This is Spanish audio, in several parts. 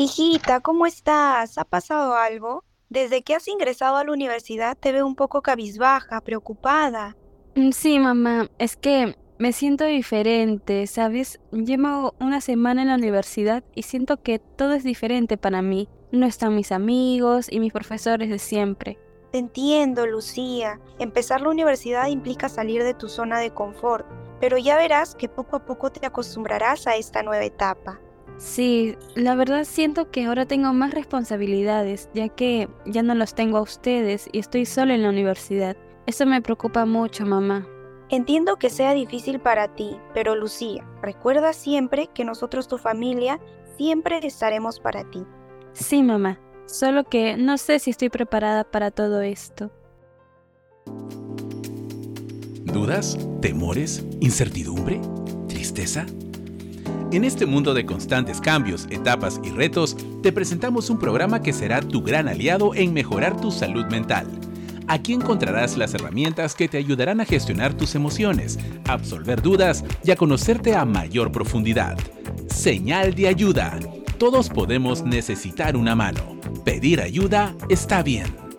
Hijita, ¿cómo estás? ¿Ha pasado algo? Desde que has ingresado a la universidad te veo un poco cabizbaja, preocupada. Mm, Sí, mamá, es que me siento diferente, ¿sabes? Llevo una semana en la universidad y siento que todo es diferente para mí. No están mis amigos y mis profesores de siempre. Te entiendo, Lucía. Empezar la universidad implica salir de tu zona de confort, pero ya verás que poco a poco te acostumbrarás a esta nueva etapa. Sí, la verdad siento que ahora tengo más responsabilidades, ya que ya no los tengo a ustedes y estoy sola en la universidad. Eso me preocupa mucho, mamá. Entiendo que sea difícil para ti, pero Lucía, recuerda siempre que nosotros, tu familia, siempre estaremos para ti. Sí, mamá, solo que no sé si estoy preparada para todo esto. ¿Dudas? ¿Temores? ¿Incertidumbre? ¿Tristeza? En este mundo de constantes cambios, etapas y retos, te presentamos un programa que será tu gran aliado en mejorar tu salud mental. Aquí encontrarás las herramientas que te ayudarán a gestionar tus emociones, absolver dudas y a conocerte a mayor profundidad. Señal de ayuda. Todos podemos necesitar una mano. Pedir ayuda está bien.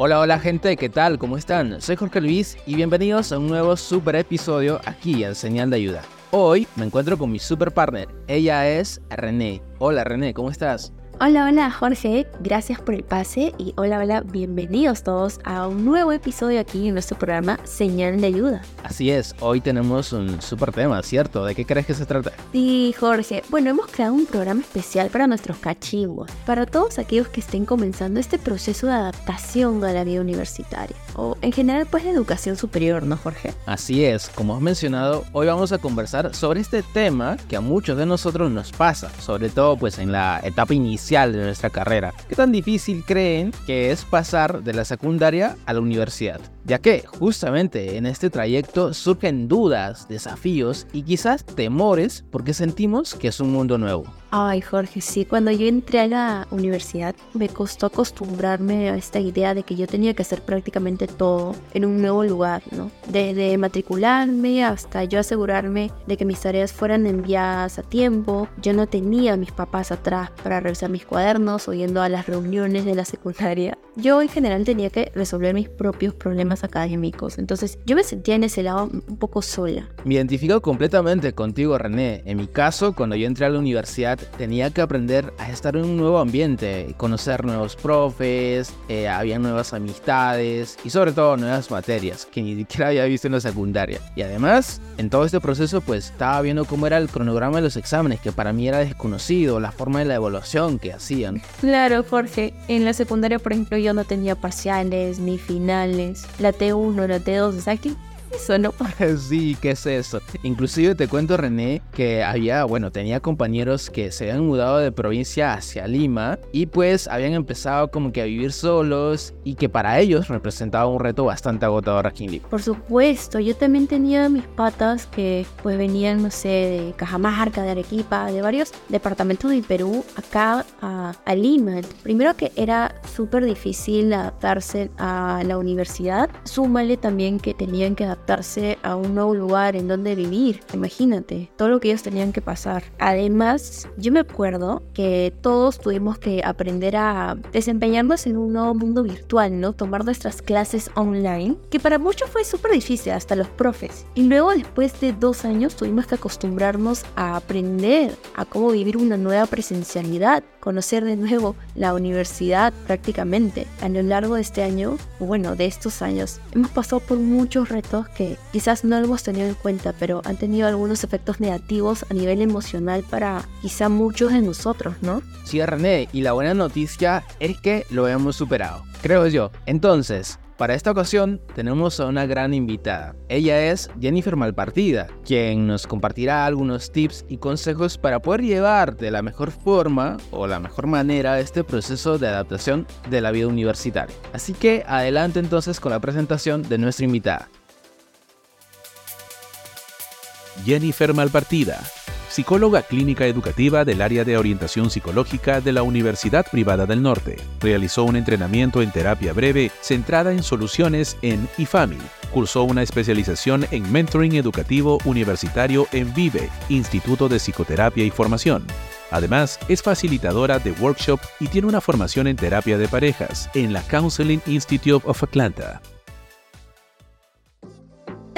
Hola, hola gente, ¿qué tal? ¿Cómo están? Soy Jorge Luis y bienvenidos a un nuevo super episodio aquí en Señal de Ayuda. Hoy me encuentro con mi super partner, ella es René. Hola René, ¿cómo estás? Hola, hola Jorge, gracias por el pase y hola, hola, bienvenidos todos a un nuevo episodio aquí en nuestro programa Señal de Ayuda. Así es, hoy tenemos un super tema, ¿cierto? ¿De qué crees que se trata? Sí, Jorge, bueno, hemos creado un programa especial para nuestros cachimbos, para todos aquellos que estén comenzando este proceso de adaptación a la vida universitaria, o en general pues de educación superior, ¿no, Jorge? Así es, como has mencionado, hoy vamos a conversar sobre este tema que a muchos de nosotros nos pasa, sobre todo pues en la etapa inicial de nuestra carrera. ¿Qué tan difícil creen que es pasar de la secundaria a la universidad? Ya que justamente en este trayecto surgen dudas, desafíos y quizás temores porque sentimos que es un mundo nuevo. Ay, Jorge, sí, cuando yo entré a la universidad me costó acostumbrarme a esta idea de que yo tenía que hacer prácticamente todo en un nuevo lugar, ¿no? Desde matricularme hasta yo asegurarme de que mis tareas fueran enviadas a tiempo. Yo no tenía a mis papás atrás para revisar mis cuadernos o yendo a las reuniones de la secundaria. Yo en general tenía que resolver mis propios problemas académicos, entonces yo me sentía en ese lado un poco sola. Me identifico completamente contigo, René. En mi caso, cuando yo entré a la universidad, tenía que aprender a estar en un nuevo ambiente, conocer nuevos profes, eh, había nuevas amistades y sobre todo nuevas materias que ni siquiera había visto en la secundaria. Y además, en todo este proceso, pues estaba viendo cómo era el cronograma de los exámenes, que para mí era desconocido, la forma de la evaluación que hacían. Claro, Jorge. En la secundaria, por ejemplo, yo no tenía parciales ni finales. La T1, la T2, o sea, ¿qué es eso, no? Sí, ¿qué es eso? Inclusive te cuento, René, que había, bueno, tenía compañeros que se habían mudado de provincia hacia Lima y pues habían empezado como que a vivir solos y que para ellos representaba un reto bastante agotador aquí en Lima. Por supuesto, yo también tenía mis patas que pues venían, no sé, de Cajamarca, de Arequipa, de varios departamentos del Perú, acá a, a Lima. Primero que era súper difícil adaptarse a la universidad, súmale también que tenían que adaptarse a un nuevo lugar en donde vivir. Imagínate, todo lo que ellos tenían que pasar. Además, yo me acuerdo que todos tuvimos que aprender a desempeñarnos en un nuevo mundo virtual, ¿no? Tomar nuestras clases online, que para muchos fue súper difícil, hasta los profes. Y luego, después de dos años, tuvimos que acostumbrarnos a aprender a cómo vivir una nueva presencialidad, conocer de nuevo la universidad prácticamente. A lo largo de este año, bueno, de estos años, hemos pasado por muchos retos que quizás no hemos tenido en cuenta, pero han tenido algunos efectos negativos a nivel emocional para quizá muchos de nosotros, ¿no? Sí, René, y la buena noticia es que lo hemos superado, creo yo. Entonces, para esta ocasión tenemos a una gran invitada. Ella es Jennifer Malpartida, quien nos compartirá algunos tips y consejos para poder llevar de la mejor forma o la mejor manera este proceso de adaptación de la vida universitaria. Así que adelante entonces con la presentación de nuestra invitada. Jennifer Malpartida, psicóloga clínica educativa del área de orientación psicológica de la Universidad Privada del Norte. Realizó un entrenamiento en terapia breve centrada en soluciones en IFAMI. Cursó una especialización en mentoring educativo universitario en VIVE, Instituto de Psicoterapia y Formación. Además, es facilitadora de workshop y tiene una formación en terapia de parejas en la Counseling Institute of Atlanta.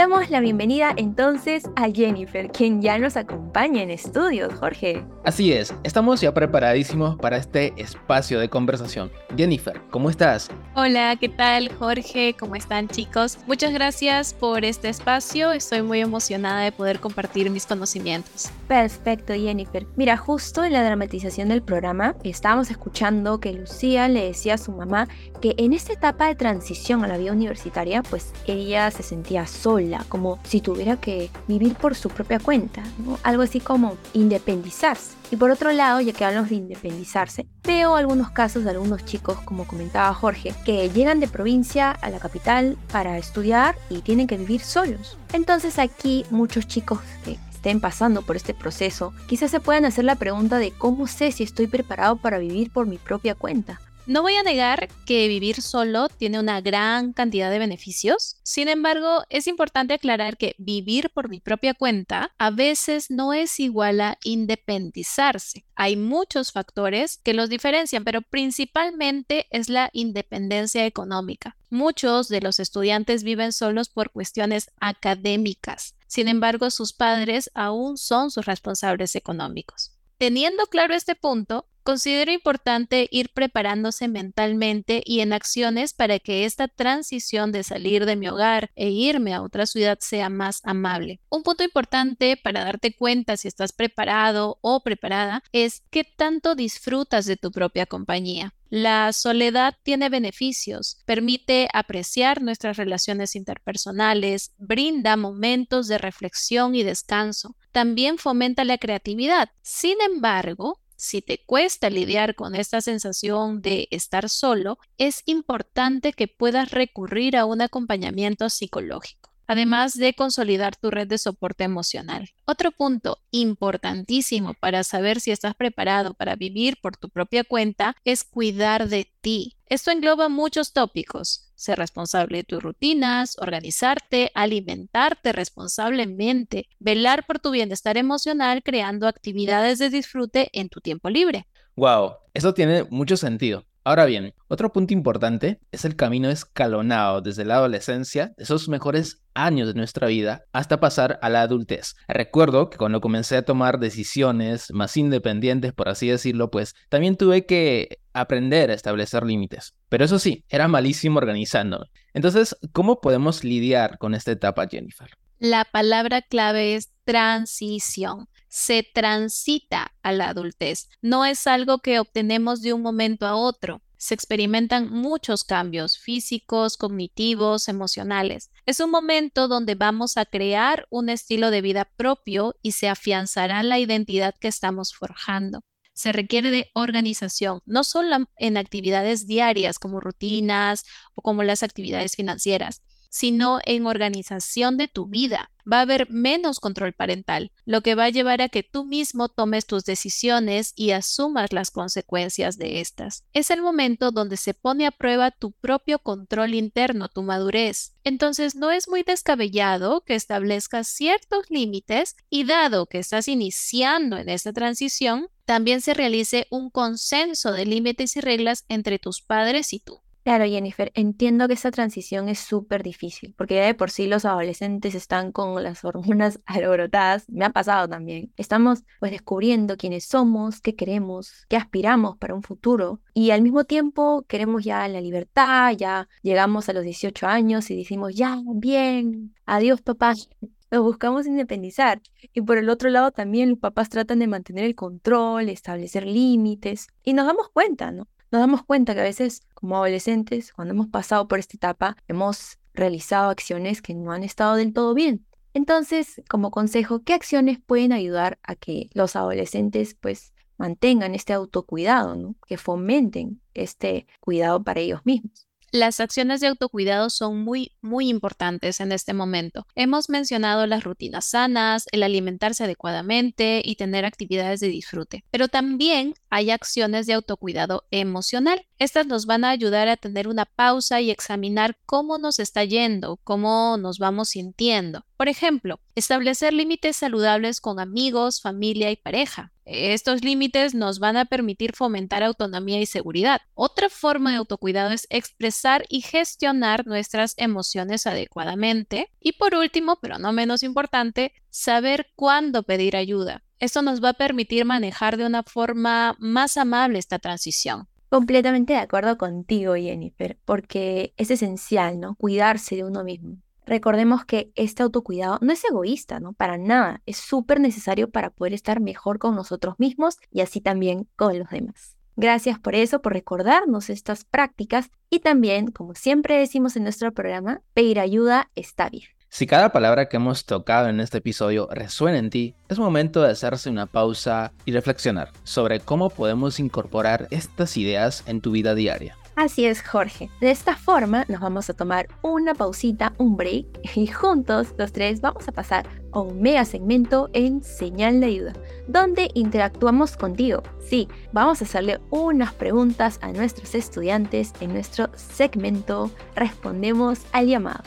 Damos la bienvenida entonces a Jennifer, quien ya nos acompaña en estudios, Jorge. Así es, estamos ya preparadísimos para este espacio de conversación. Jennifer, ¿cómo estás? Hola, ¿qué tal Jorge? ¿Cómo están chicos? Muchas gracias por este espacio, estoy muy emocionada de poder compartir mis conocimientos. Perfecto, Jennifer. Mira, justo en la dramatización del programa estábamos escuchando que Lucía le decía a su mamá que en esta etapa de transición a la vida universitaria, pues ella se sentía sola como si tuviera que vivir por su propia cuenta, algo así como independizarse. Y por otro lado, ya que hablamos de independizarse, veo algunos casos de algunos chicos, como comentaba Jorge, que llegan de provincia a la capital para estudiar y tienen que vivir solos. Entonces aquí muchos chicos que estén pasando por este proceso, quizás se puedan hacer la pregunta de cómo sé si estoy preparado para vivir por mi propia cuenta. No voy a negar que vivir solo tiene una gran cantidad de beneficios, sin embargo es importante aclarar que vivir por mi propia cuenta a veces no es igual a independizarse. Hay muchos factores que los diferencian, pero principalmente es la independencia económica. Muchos de los estudiantes viven solos por cuestiones académicas, sin embargo sus padres aún son sus responsables económicos. Teniendo claro este punto, Considero importante ir preparándose mentalmente y en acciones para que esta transición de salir de mi hogar e irme a otra ciudad sea más amable. Un punto importante para darte cuenta si estás preparado o preparada es qué tanto disfrutas de tu propia compañía. La soledad tiene beneficios, permite apreciar nuestras relaciones interpersonales, brinda momentos de reflexión y descanso, también fomenta la creatividad. Sin embargo, si te cuesta lidiar con esta sensación de estar solo, es importante que puedas recurrir a un acompañamiento psicológico, además de consolidar tu red de soporte emocional. Otro punto importantísimo para saber si estás preparado para vivir por tu propia cuenta es cuidar de ti. Esto engloba muchos tópicos, ser responsable de tus rutinas, organizarte, alimentarte responsablemente, velar por tu bienestar emocional creando actividades de disfrute en tu tiempo libre. Wow, eso tiene mucho sentido. Ahora bien, otro punto importante es el camino escalonado desde la adolescencia, esos mejores años de nuestra vida, hasta pasar a la adultez. Recuerdo que cuando comencé a tomar decisiones más independientes, por así decirlo, pues también tuve que aprender a establecer límites. Pero eso sí, era malísimo organizando. Entonces, ¿cómo podemos lidiar con esta etapa, Jennifer? La palabra clave es transición se transita a la adultez. No es algo que obtenemos de un momento a otro. Se experimentan muchos cambios físicos, cognitivos, emocionales. Es un momento donde vamos a crear un estilo de vida propio y se afianzará la identidad que estamos forjando se requiere de organización, no solo en actividades diarias como rutinas o como las actividades financieras, sino en organización de tu vida. Va a haber menos control parental, lo que va a llevar a que tú mismo tomes tus decisiones y asumas las consecuencias de estas. Es el momento donde se pone a prueba tu propio control interno, tu madurez. Entonces no es muy descabellado que establezcas ciertos límites y dado que estás iniciando en esta transición, también se realice un consenso de límites y reglas entre tus padres y tú. Claro, Jennifer, entiendo que esta transición es súper difícil, porque ya de por sí los adolescentes están con las hormonas alborotadas, me ha pasado también. Estamos pues descubriendo quiénes somos, qué queremos, qué aspiramos para un futuro, y al mismo tiempo queremos ya la libertad, ya llegamos a los 18 años y decimos, ya, bien, adiós papá, nos buscamos independizar. Y por el otro lado también los papás tratan de mantener el control, establecer límites. Y nos damos cuenta, ¿no? Nos damos cuenta que a veces como adolescentes, cuando hemos pasado por esta etapa, hemos realizado acciones que no han estado del todo bien. Entonces, como consejo, ¿qué acciones pueden ayudar a que los adolescentes pues mantengan este autocuidado, que fomenten este cuidado para ellos mismos? Las acciones de autocuidado son muy, muy importantes en este momento. Hemos mencionado las rutinas sanas, el alimentarse adecuadamente y tener actividades de disfrute, pero también hay acciones de autocuidado emocional. Estas nos van a ayudar a tener una pausa y examinar cómo nos está yendo, cómo nos vamos sintiendo. Por ejemplo, establecer límites saludables con amigos, familia y pareja. Estos límites nos van a permitir fomentar autonomía y seguridad. Otra forma de autocuidado es expresar y gestionar nuestras emociones adecuadamente. Y por último, pero no menos importante, saber cuándo pedir ayuda. Esto nos va a permitir manejar de una forma más amable esta transición. Completamente de acuerdo contigo, Jennifer, porque es esencial, ¿no? Cuidarse de uno mismo. Recordemos que este autocuidado no es egoísta, ¿no? Para nada. Es súper necesario para poder estar mejor con nosotros mismos y así también con los demás. Gracias por eso, por recordarnos estas prácticas y también, como siempre decimos en nuestro programa, pedir ayuda está bien. Si cada palabra que hemos tocado en este episodio resuena en ti, es momento de hacerse una pausa y reflexionar sobre cómo podemos incorporar estas ideas en tu vida diaria. Así es, Jorge. De esta forma nos vamos a tomar una pausita, un break, y juntos los tres vamos a pasar a un mega segmento en señal de ayuda, donde interactuamos contigo. Sí, vamos a hacerle unas preguntas a nuestros estudiantes en nuestro segmento Respondemos al llamado.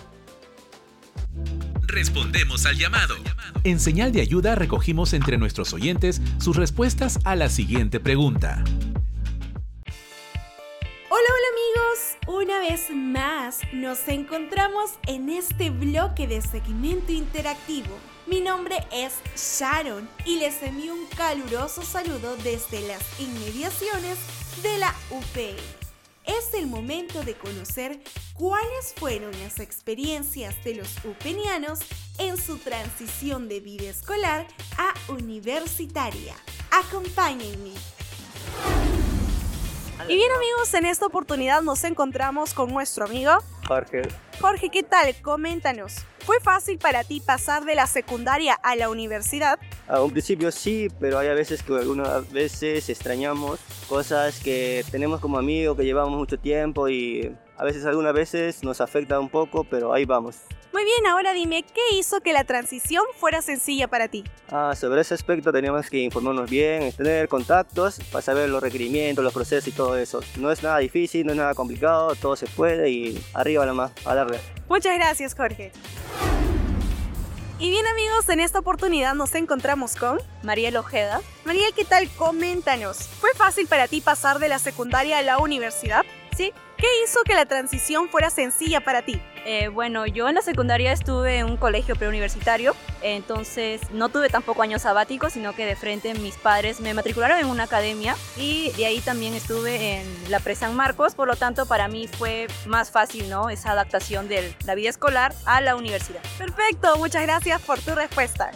Respondemos al llamado. En señal de ayuda recogimos entre nuestros oyentes sus respuestas a la siguiente pregunta. Hola, hola amigos, una vez más nos encontramos en este bloque de segmento interactivo. Mi nombre es Sharon y les envío un caluroso saludo desde las inmediaciones de la UP. Es el momento de conocer cuáles fueron las experiencias de los upenianos en su transición de vida escolar a universitaria. Acompáñenme. Y bien amigos, en esta oportunidad nos encontramos con nuestro amigo Jorge. Jorge, ¿qué tal? Coméntanos. ¿Fue fácil para ti pasar de la secundaria a la universidad? A un principio sí, pero hay a veces que algunas veces extrañamos cosas que tenemos como amigos, que llevamos mucho tiempo y a veces algunas veces nos afecta un poco, pero ahí vamos. Muy bien, ahora dime, ¿qué hizo que la transición fuera sencilla para ti? Ah, sobre ese aspecto teníamos que informarnos bien, tener contactos para saber los requerimientos, los procesos y todo eso. No es nada difícil, no es nada complicado, todo se puede y arriba nomás, a darle. Muchas gracias, Jorge. Y bien amigos, en esta oportunidad nos encontramos con Mariel Ojeda. Mariel, ¿qué tal? Coméntanos. ¿Fue fácil para ti pasar de la secundaria a la universidad? Sí. ¿Qué hizo que la transición fuera sencilla para ti? Eh, bueno, yo en la secundaria estuve en un colegio preuniversitario, entonces no tuve tampoco años sabáticos, sino que de frente mis padres me matricularon en una academia y de ahí también estuve en la Pre San Marcos, por lo tanto para mí fue más fácil, ¿no? Esa adaptación de la vida escolar a la universidad. Perfecto, muchas gracias por tu respuesta.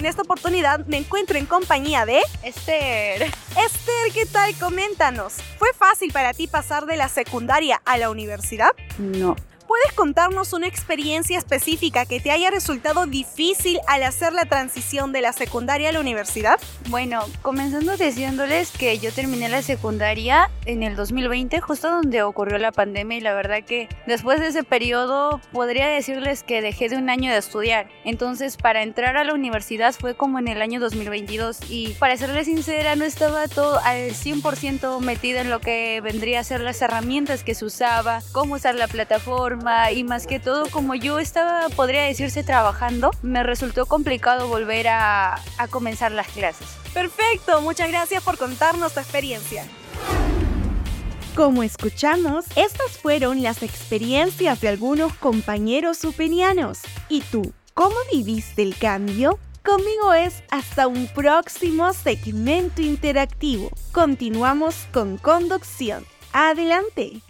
En esta oportunidad me encuentro en compañía de Esther. Esther, ¿qué tal? Coméntanos. ¿Fue fácil para ti pasar de la secundaria a la universidad? No. ¿Puedes contarnos una experiencia específica que te haya resultado difícil al hacer la transición de la secundaria a la universidad? Bueno, comenzando diciéndoles que yo terminé la secundaria en el 2020, justo donde ocurrió la pandemia y la verdad que después de ese periodo podría decirles que dejé de un año de estudiar. Entonces para entrar a la universidad fue como en el año 2022 y para serles sincera no estaba todo al 100% metida en lo que vendría a ser las herramientas que se usaba, cómo usar la plataforma y más que todo como yo estaba, podría decirse, trabajando, me resultó complicado volver a, a comenzar las clases. Perfecto, muchas gracias por contarnos tu experiencia. Como escuchamos, estas fueron las experiencias de algunos compañeros supenianos. ¿Y tú, cómo viviste el cambio? Conmigo es hasta un próximo segmento interactivo. Continuamos con conducción. Adelante.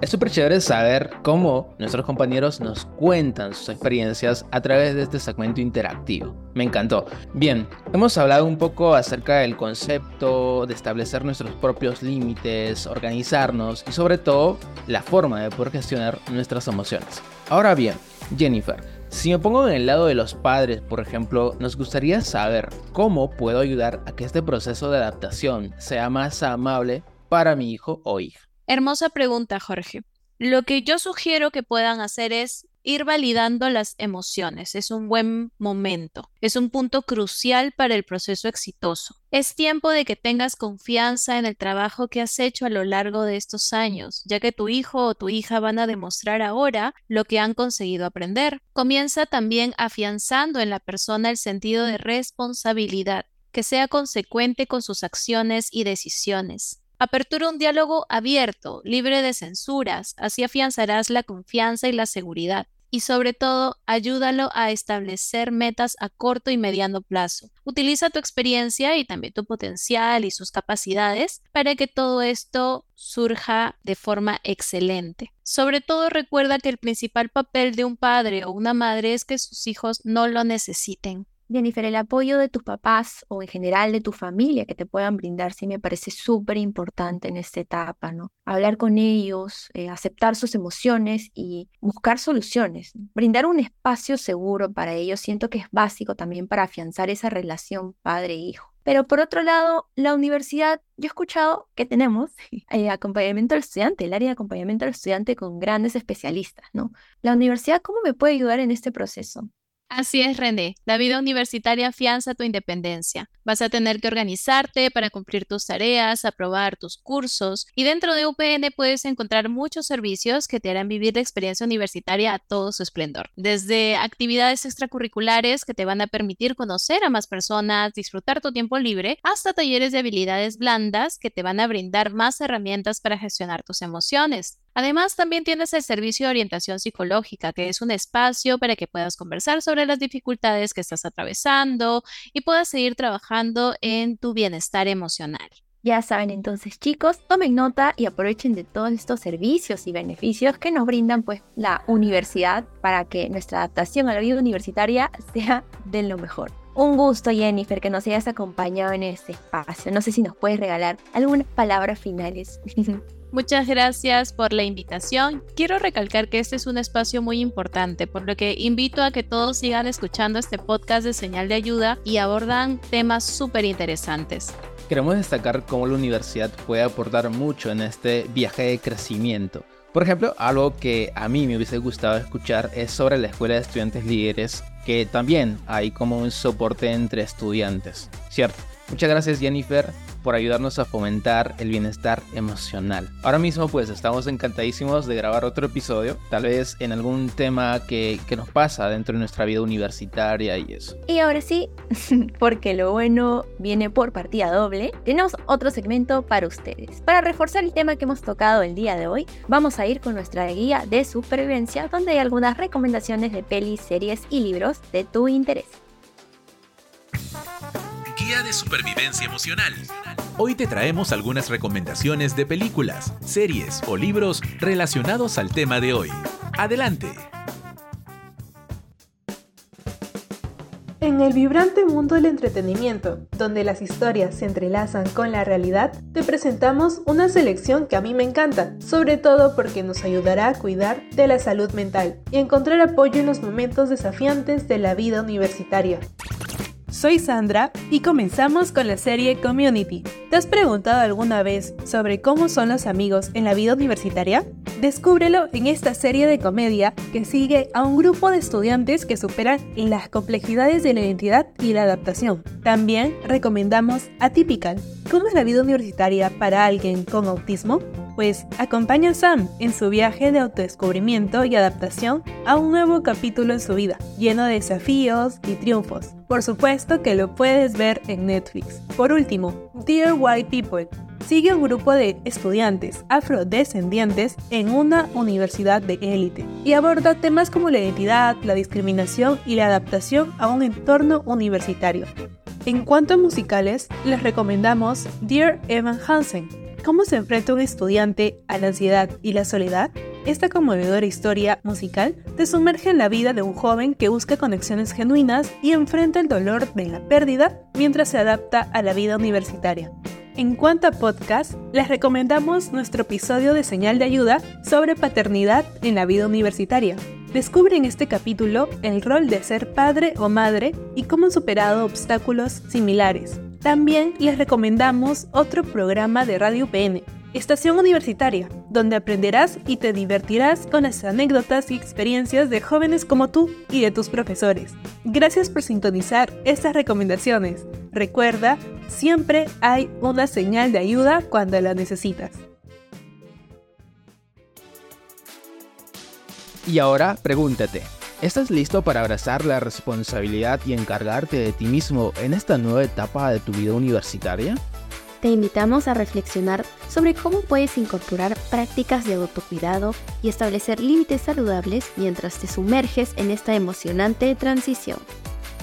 Es súper chévere saber cómo nuestros compañeros nos cuentan sus experiencias a través de este segmento interactivo. Me encantó. Bien, hemos hablado un poco acerca del concepto de establecer nuestros propios límites, organizarnos y sobre todo la forma de poder gestionar nuestras emociones. Ahora bien, Jennifer, si me pongo en el lado de los padres, por ejemplo, nos gustaría saber cómo puedo ayudar a que este proceso de adaptación sea más amable para mi hijo o hija. Hermosa pregunta, Jorge. Lo que yo sugiero que puedan hacer es ir validando las emociones. Es un buen momento. Es un punto crucial para el proceso exitoso. Es tiempo de que tengas confianza en el trabajo que has hecho a lo largo de estos años, ya que tu hijo o tu hija van a demostrar ahora lo que han conseguido aprender. Comienza también afianzando en la persona el sentido de responsabilidad, que sea consecuente con sus acciones y decisiones. Apertura un diálogo abierto, libre de censuras, así afianzarás la confianza y la seguridad y sobre todo ayúdalo a establecer metas a corto y mediano plazo. Utiliza tu experiencia y también tu potencial y sus capacidades para que todo esto surja de forma excelente. Sobre todo recuerda que el principal papel de un padre o una madre es que sus hijos no lo necesiten. Jennifer, el apoyo de tus papás o en general de tu familia que te puedan brindar sí me parece súper importante en esta etapa, ¿no? Hablar con ellos, eh, aceptar sus emociones y buscar soluciones. Brindar un espacio seguro para ellos siento que es básico también para afianzar esa relación padre-hijo. Pero por otro lado, la universidad, yo he escuchado que tenemos eh, acompañamiento al estudiante, el área de acompañamiento al estudiante con grandes especialistas, ¿no? La universidad, ¿cómo me puede ayudar en este proceso? Así es, René. La vida universitaria afianza tu independencia. Vas a tener que organizarte para cumplir tus tareas, aprobar tus cursos y dentro de UPN puedes encontrar muchos servicios que te harán vivir la experiencia universitaria a todo su esplendor. Desde actividades extracurriculares que te van a permitir conocer a más personas, disfrutar tu tiempo libre, hasta talleres de habilidades blandas que te van a brindar más herramientas para gestionar tus emociones. Además, también tienes el servicio de orientación psicológica, que es un espacio para que puedas conversar sobre las dificultades que estás atravesando y puedas seguir trabajando en tu bienestar emocional. Ya saben entonces chicos, tomen nota y aprovechen de todos estos servicios y beneficios que nos brindan pues la universidad para que nuestra adaptación a la vida universitaria sea de lo mejor. Un gusto Jennifer que nos hayas acompañado en este espacio. No sé si nos puedes regalar algunas palabras finales. Muchas gracias por la invitación. Quiero recalcar que este es un espacio muy importante, por lo que invito a que todos sigan escuchando este podcast de señal de ayuda y abordan temas súper interesantes. Queremos destacar cómo la universidad puede aportar mucho en este viaje de crecimiento. Por ejemplo, algo que a mí me hubiese gustado escuchar es sobre la Escuela de Estudiantes Líderes, que también hay como un soporte entre estudiantes, ¿cierto? Muchas gracias Jennifer por ayudarnos a fomentar el bienestar emocional. Ahora mismo pues estamos encantadísimos de grabar otro episodio, tal vez en algún tema que, que nos pasa dentro de nuestra vida universitaria y eso. Y ahora sí, porque lo bueno viene por partida doble, tenemos otro segmento para ustedes. Para reforzar el tema que hemos tocado el día de hoy, vamos a ir con nuestra guía de supervivencia donde hay algunas recomendaciones de pelis, series y libros de tu interés. Guía de Supervivencia Emocional. Hoy te traemos algunas recomendaciones de películas, series o libros relacionados al tema de hoy. Adelante. En el vibrante mundo del entretenimiento, donde las historias se entrelazan con la realidad, te presentamos una selección que a mí me encanta, sobre todo porque nos ayudará a cuidar de la salud mental y encontrar apoyo en los momentos desafiantes de la vida universitaria. Soy Sandra y comenzamos con la serie Community. ¿Te has preguntado alguna vez sobre cómo son los amigos en la vida universitaria? Descúbrelo en esta serie de comedia que sigue a un grupo de estudiantes que superan las complejidades de la identidad y la adaptación. También recomendamos Atypical. ¿Cómo es la vida universitaria para alguien con autismo? Pues acompaña a Sam en su viaje de autodescubrimiento y adaptación a un nuevo capítulo en su vida, lleno de desafíos y triunfos. Por supuesto que lo puedes ver en Netflix. Por último, Dear White People. Sigue un grupo de estudiantes afrodescendientes en una universidad de élite y aborda temas como la identidad, la discriminación y la adaptación a un entorno universitario. En cuanto a musicales, les recomendamos Dear Evan Hansen, ¿Cómo se enfrenta un estudiante a la ansiedad y la soledad? Esta conmovedora historia musical te sumerge en la vida de un joven que busca conexiones genuinas y enfrenta el dolor de la pérdida mientras se adapta a la vida universitaria. En cuanto a podcast, les recomendamos nuestro episodio de Señal de Ayuda sobre paternidad en la vida universitaria. Descubre en este capítulo el rol de ser padre o madre y cómo han superado obstáculos similares. También les recomendamos otro programa de Radio PN, Estación Universitaria, donde aprenderás y te divertirás con las anécdotas y experiencias de jóvenes como tú y de tus profesores. Gracias por sintonizar estas recomendaciones. Recuerda, siempre hay una señal de ayuda cuando la necesitas. Y ahora pregúntate, ¿estás listo para abrazar la responsabilidad y encargarte de ti mismo en esta nueva etapa de tu vida universitaria? te invitamos a reflexionar sobre cómo puedes incorporar prácticas de autocuidado y establecer límites saludables mientras te sumerges en esta emocionante transición.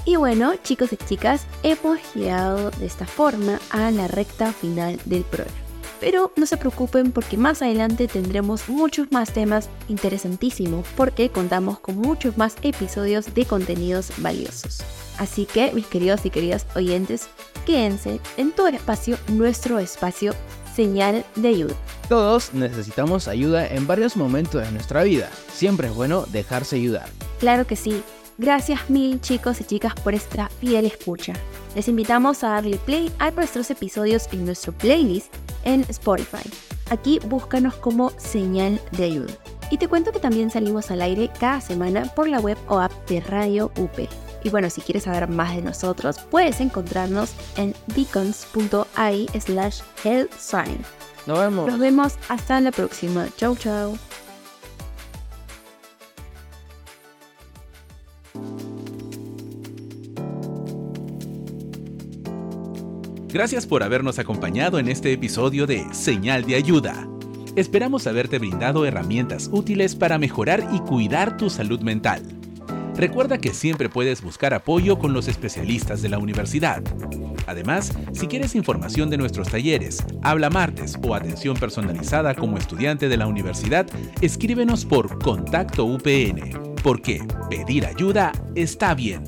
Y bueno, chicos y chicas, hemos llegado de esta forma a la recta final del programa. Pero no se preocupen porque más adelante tendremos muchos más temas interesantísimos porque contamos con muchos más episodios de contenidos valiosos. Así que, mis queridos y queridas oyentes, quédense en todo el espacio, nuestro espacio señal de ayuda. Todos necesitamos ayuda en varios momentos de nuestra vida. Siempre es bueno dejarse ayudar. Claro que sí. Gracias mil chicos y chicas por esta fiel escucha. Les invitamos a darle play a nuestros episodios en nuestro playlist en Spotify. Aquí búscanos como señal de ayuda. Y te cuento que también salimos al aire cada semana por la web o app de Radio UP. Y bueno, si quieres saber más de nosotros, puedes encontrarnos en beacons.ai slash sign. Nos vemos. Nos vemos hasta la próxima. Chau, chau. Gracias por habernos acompañado en este episodio de Señal de Ayuda. Esperamos haberte brindado herramientas útiles para mejorar y cuidar tu salud mental. Recuerda que siempre puedes buscar apoyo con los especialistas de la universidad. Además, si quieres información de nuestros talleres, habla martes o atención personalizada como estudiante de la universidad, escríbenos por Contacto UPN, porque pedir ayuda está bien.